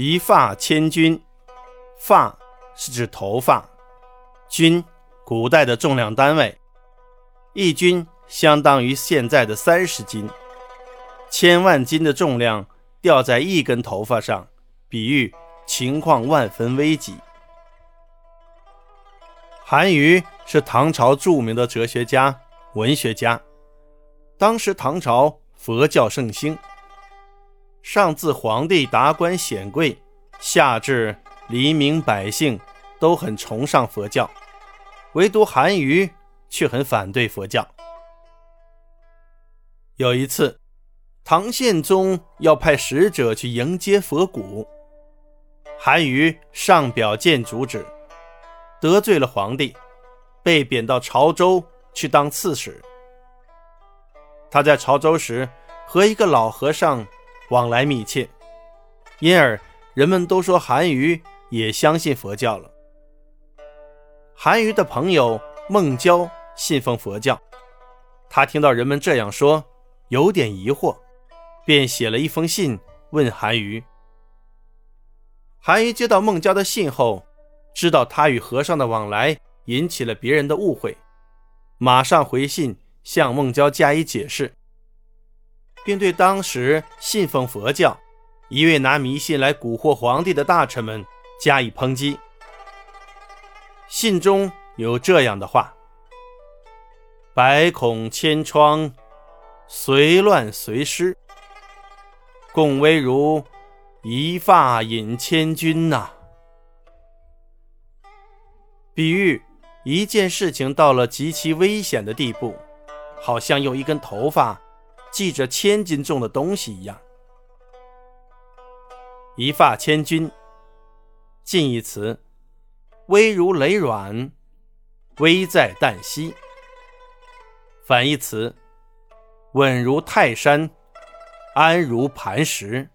一发千钧，发是指头发，钧，古代的重量单位，一钧相当于现在的三十斤，千万斤的重量掉在一根头发上，比喻情况万分危急。韩愈是唐朝著名的哲学家、文学家，当时唐朝佛教盛行。上至皇帝达官显贵，下至黎民百姓，都很崇尚佛教，唯独韩愈却很反对佛教。有一次，唐宪宗要派使者去迎接佛骨，韩愈上表谏阻止，得罪了皇帝，被贬到潮州去当刺史。他在潮州时和一个老和尚。往来密切，因而人们都说韩愈也相信佛教了。韩愈的朋友孟郊信奉佛教，他听到人们这样说，有点疑惑，便写了一封信问韩愈。韩愈接到孟郊的信后，知道他与和尚的往来引起了别人的误会，马上回信向孟郊加以解释。并对当时信奉佛教、一味拿迷信来蛊惑皇帝的大臣们加以抨击。信中有这样的话：“百孔千疮，随乱随失，共危如一发引千钧呐。”比喻一件事情到了极其危险的地步，好像用一根头发。系着千斤重的东西一样，一发千钧。近义词：危如累卵，危在旦夕。反义词：稳如泰山，安如磐石。